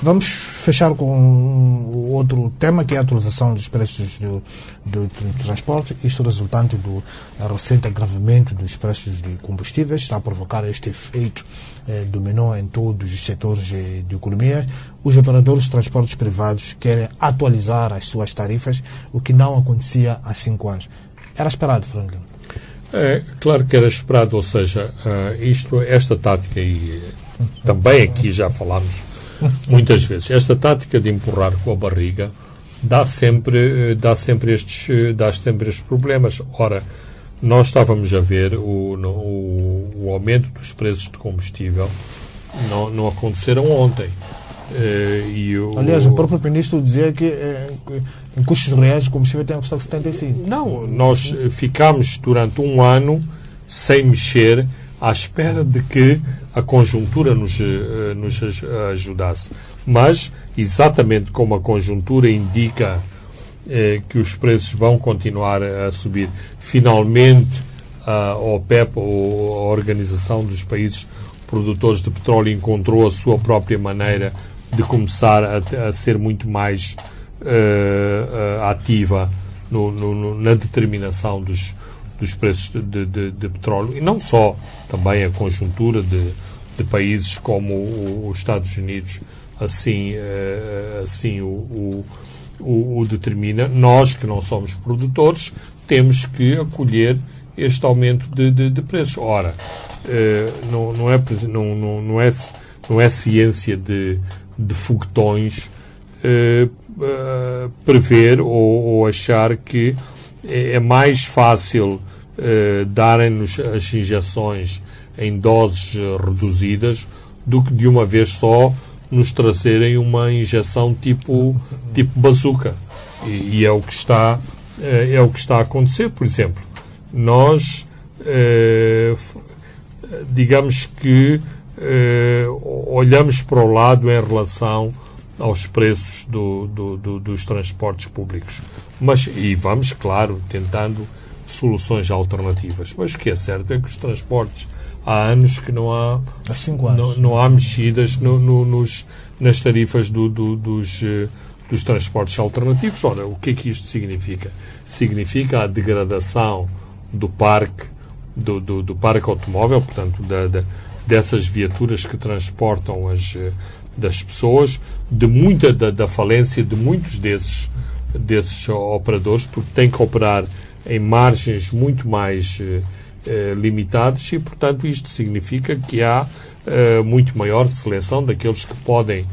Vamos fechar com outro tema, que é a atualização dos preços do, do, do transporte. Isto resultante do recente agravamento dos preços de combustíveis está a provocar este efeito eh, dominó em todos os setores eh, de economia. Os operadores de transportes privados querem atualizar as suas tarifas, o que não acontecia há cinco anos. Era esperado, Franklin? É, claro que era esperado, ou seja, uh, isto, esta tática, e também aqui já falámos muitas vezes. Esta tática de empurrar com a barriga dá sempre, dá sempre, estes, dá sempre estes problemas. Ora, nós estávamos a ver o, o, o aumento dos preços de combustível não, não aconteceram ontem. Uh, e o, Aliás, o próprio ministro dizia que eh, em custos reais o combustível tem custado 75. Não, nós ficámos durante um ano sem mexer à espera de que a conjuntura nos, nos ajudasse. Mas, exatamente como a conjuntura indica eh, que os preços vão continuar a subir, finalmente a OPEP, a Organização dos Países Produtores de Petróleo, encontrou a sua própria maneira de começar a, a ser muito mais uh, ativa no, no, na determinação dos, dos preços de, de, de, petróleo. E não só, também a conjuntura de, de países como os Estados Unidos assim, assim o, o, o, determina. Nós, que não somos produtores, temos que acolher este aumento de, de, de preços. Ora, uh, não, não, é, não, não, não, é, não é ciência de, de foguetões uh, prever ou, ou, achar que é, é mais fácil darem-nos as injeções em doses reduzidas do que de uma vez só nos trazerem uma injeção tipo, tipo bazuca. E, e, é, o que está, eh, é o que está a acontecer. Por exemplo, nós, eh, digamos que eh, olhamos para o lado em relação aos preços do, do, do, dos transportes públicos. Mas, e vamos, claro, tentando soluções alternativas. Mas o que é certo é que os transportes há anos que não há, há cinco anos. Não, não há mexidas no, no, nos, nas tarifas do, do, dos, eh, dos transportes alternativos. Ora, o que é que isto significa? Significa a degradação do parque, do, do, do parque automóvel, portanto, da, da, dessas viaturas que transportam as, eh, das pessoas, de muita da, da falência de muitos desses, desses operadores, porque têm que operar em margens muito mais eh, limitados e, portanto, isto significa que há eh, muito maior seleção daqueles que podem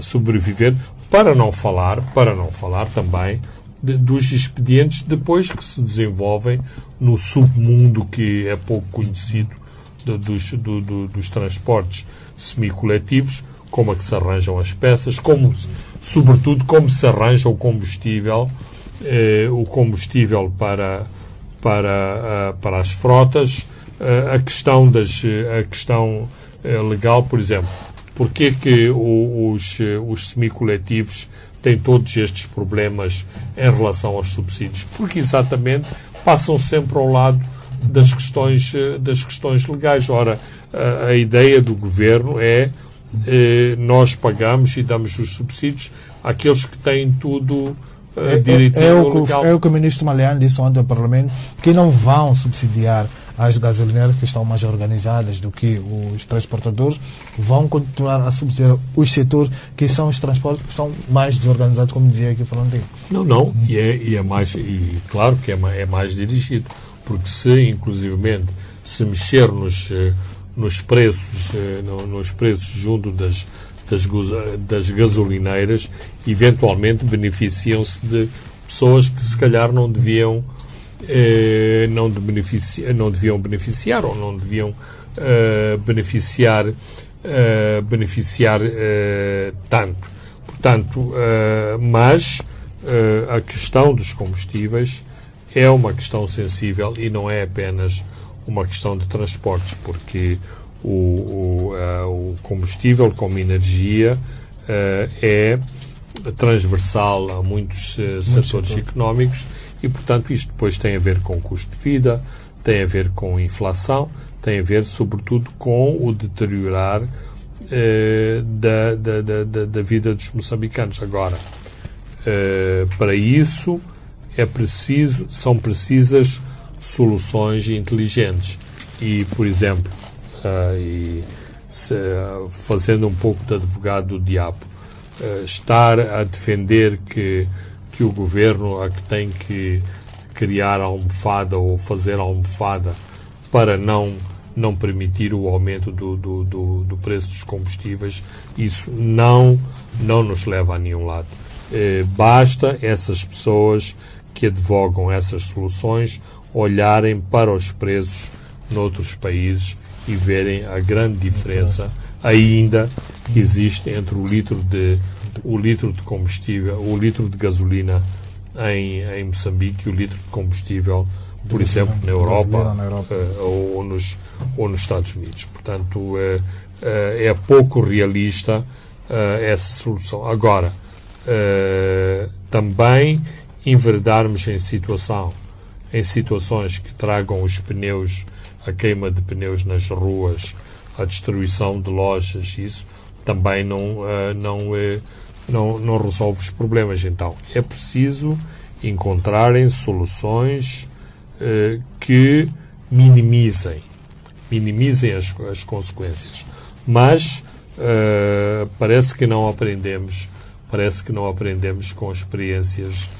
sobreviver, para não falar, para não falar também de, dos expedientes depois que se desenvolvem no submundo que é pouco conhecido de, dos, do, do, dos transportes semicoletivos, como é que se arranjam as peças, como, sobretudo como se arranja o combustível, eh, o combustível para para, para as frotas, a questão, das, a questão eh, legal, por exemplo, porque que os, os semicoletivos têm todos estes problemas em relação aos subsídios? Porque exatamente passam sempre ao lado das questões, das questões legais. Ora, a, a ideia do governo é eh, nós pagamos e damos os subsídios àqueles que têm tudo é, é, é, o que, é o que o ministro Maliano disse ontem ao Parlamento, que não vão subsidiar as gasolineiras que estão mais organizadas do que os transportadores, vão continuar a subsidiar os setores que são os transportes que são mais desorganizados, como dizia aqui Fronteiro. Não, não, e é, e é mais, e claro que é, é mais dirigido, porque se, inclusivamente, se mexer nos, eh, nos preços, eh, nos preços junto das das, das gasolineiras eventualmente beneficiam-se de pessoas que se calhar não deviam eh, não, de benefici não deviam beneficiar ou não deviam eh, beneficiar eh, beneficiar eh, tanto. Portanto eh, mas eh, a questão dos combustíveis é uma questão sensível e não é apenas uma questão de transportes porque o, o, uh, o combustível como energia uh, é transversal a muitos uh, setores económicos e, portanto, isto depois tem a ver com o custo de vida, tem a ver com a inflação, tem a ver, sobretudo, com o deteriorar da, da, da, da, vida dos moçambicanos. Agora, para isso é preciso, são precisas soluções inteligentes. E, por exemplo, uh, e se, fazendo um pouco de advogado do diabo, uh, estar a defender que, que o governo a que tem que criar almofada ou fazer almofada para não não permitir o aumento do, do, do, do, preço dos combustíveis, isso não, não nos leva a nenhum lado. Eh, basta essas pessoas que advogam essas soluções olharem para os preços noutros países e verem a grande diferença ainda existe entre o litro de o litro de combustível, o litro de gasolina em, em Moçambique e o litro de combustível, por exemplo, na Europa, na Europa. Ou, ou, nos, ou nos Estados Unidos. Portanto, uh, é pouco realista essa solução. Agora, também enveredarmos em situação em situações que tragam os pneus, a queima de pneus nas ruas, a destruição de lojas, isso também não, não, não, não resolve os problemas. Então, é preciso encontrarem soluções eh, que minimizem, minimizem as, as consequências. Mas eh, parece que não aprendemos, parece que não aprendemos com experiências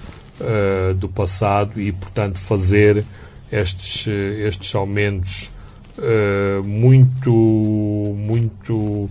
eh, do passado e, portanto, fazer estes, estes aumentos muito, muito,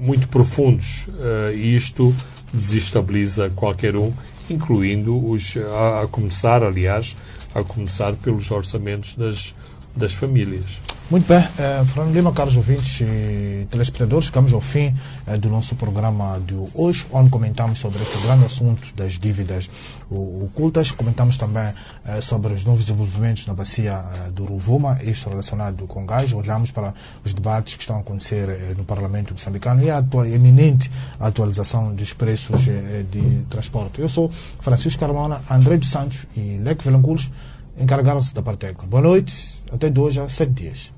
muito profundos. e isto desestabiliza qualquer um incluindo os, a, a começar, aliás, a começar pelos orçamentos das, das famílias. Muito bem, eh, Fernando Lima, caros ouvintes e telespectadores, chegamos ao fim eh, do nosso programa de hoje, onde comentamos sobre este grande assunto das dívidas ocultas, comentamos também eh, sobre os novos desenvolvimentos na bacia eh, do Ruvuma, isto relacionado com gás, olhamos para os debates que estão a acontecer no Parlamento moçambicano e a atual, eminente atualização dos preços de transporte. Eu sou Francisco Carmona, André dos Santos e Leque Velanculos, encarregaram-se da parte técnica. Boa noite, até de hoje a sete dias.